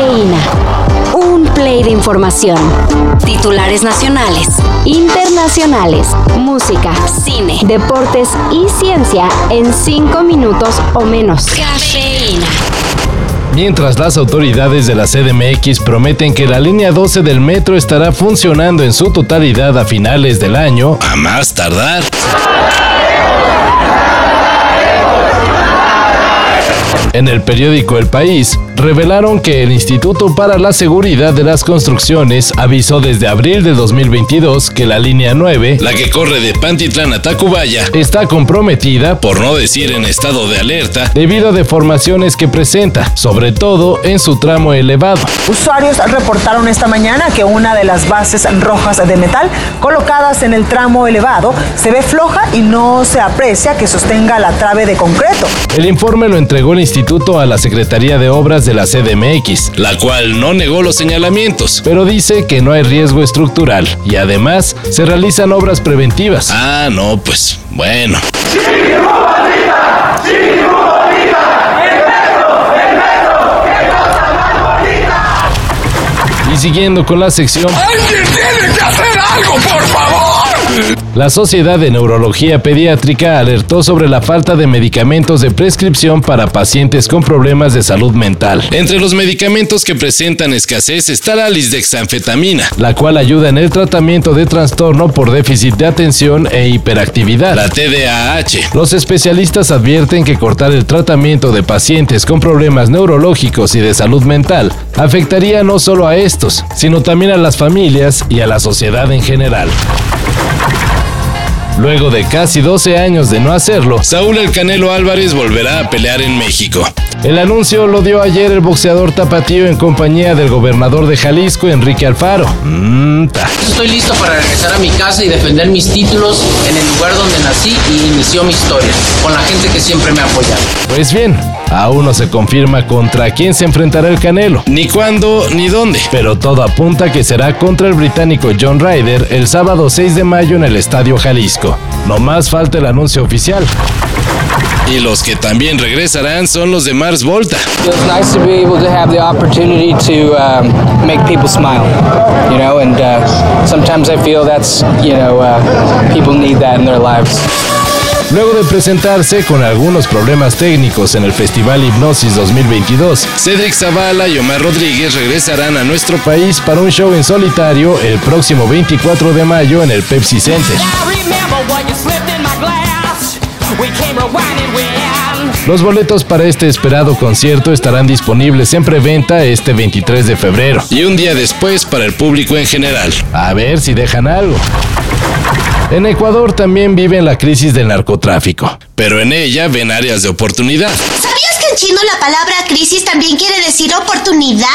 Cafeína. Un play de información. Titulares nacionales, internacionales, música, cine, deportes y ciencia en cinco minutos o menos. Cafeína. Mientras las autoridades de la CDMX prometen que la línea 12 del metro estará funcionando en su totalidad a finales del año, A más tardar. En el periódico El País, revelaron que el Instituto para la Seguridad de las Construcciones avisó desde abril de 2022 que la línea 9 La que corre de Pantitlán a Tacubaya, está comprometida por no decir en estado de alerta, debido a deformaciones que presenta, sobre todo en su tramo elevado. Usuarios reportaron esta mañana que una de las bases rojas de metal colocadas en el tramo elevado se ve floja y no se aprecia que sostenga la trave de concreto. El informe lo entregó el instituto a la Secretaría de Obras de la CDMX, la cual no negó los señalamientos. pero dice que no hay riesgo estructural y además se realizan obras preventivas. Ah, no, pues bueno. Y siguiendo con la sección, ¡Alguien la Sociedad de Neurología Pediátrica alertó sobre la falta de medicamentos de prescripción para pacientes con problemas de salud mental, Entre los medicamentos que presentan escasez está la lisdexanfetamina, la cual ayuda en el tratamiento de trastorno por déficit de atención e hiperactividad. la TDAH, Los especialistas advierten que cortar el tratamiento de pacientes con problemas neurológicos y de salud mental afectaría no solo a estos, sino también a las familias y a la sociedad en general. Luego de casi 12 años de no hacerlo, Saúl El Canelo Álvarez volverá a pelear en México. el anuncio lo dio ayer el boxeador tapatío en compañía del gobernador de Jalisco, Enrique Alfaro. Mm, ta. Estoy listo para regresar a mi casa y defender mis títulos en el lugar donde nací y inició mi historia, con la gente que siempre me ha apoyado. Pues bien, aún no se confirma contra quién se enfrentará el Canelo. Ni cuándo ni dónde. Pero todo apunta que será contra el británico John Ryder el sábado 6 de mayo en el Estadio Jalisco. No más falta el anuncio oficial. Y los que también regresarán son los de Mars Volta. Luego de presentarse con algunos problemas técnicos en el Festival Hipnosis 2022, Cedric Zavala y Omar Rodríguez regresarán a nuestro nuestro país para un show en solitario el próximo 24 de mayo en el Pepsi Center. Los boletos para este esperado concierto estarán disponibles en preventa este 23 de febrero. y un día después para el público en general. A ver si dejan algo. En Ecuador también viven la crisis del narcotráfico. Pero en ella ven áreas de oportunidad. ¿Sabías que en chino la palabra crisis también quiere decir oportunidad?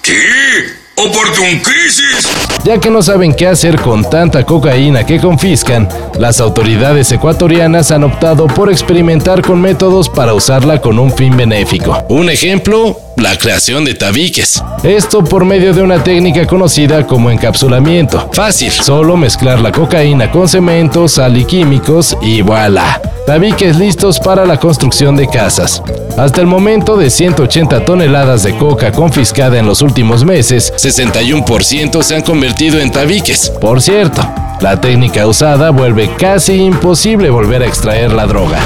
¿Qué? ¿Oportun crisis? Ya que no saben qué hacer con tanta cocaína que confiscan, las autoridades ecuatorianas han optado por experimentar con métodos para usarla con un fin benéfico. Un ejemplo, la creación de tabiques. Esto por medio de una técnica conocida como encapsulamiento. Fácil. Solo mezclar la cocaína con cemento, sal y químicos y voilà. Tabiques listos para la construcción de casas. Hasta el momento de 180 toneladas de coca confiscada en los últimos meses, 61% se han convertido en tabiques. por cierto, la técnica usada vuelve casi imposible volver a extraer la droga.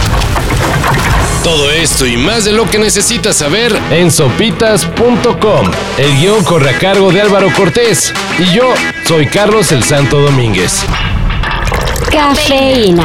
Todo esto y más de lo que necesitas saber En sopitas.com, el guion corre a cargo de Álvaro Cortés y yo soy Carlos el Santo Domínguez. Cafeína.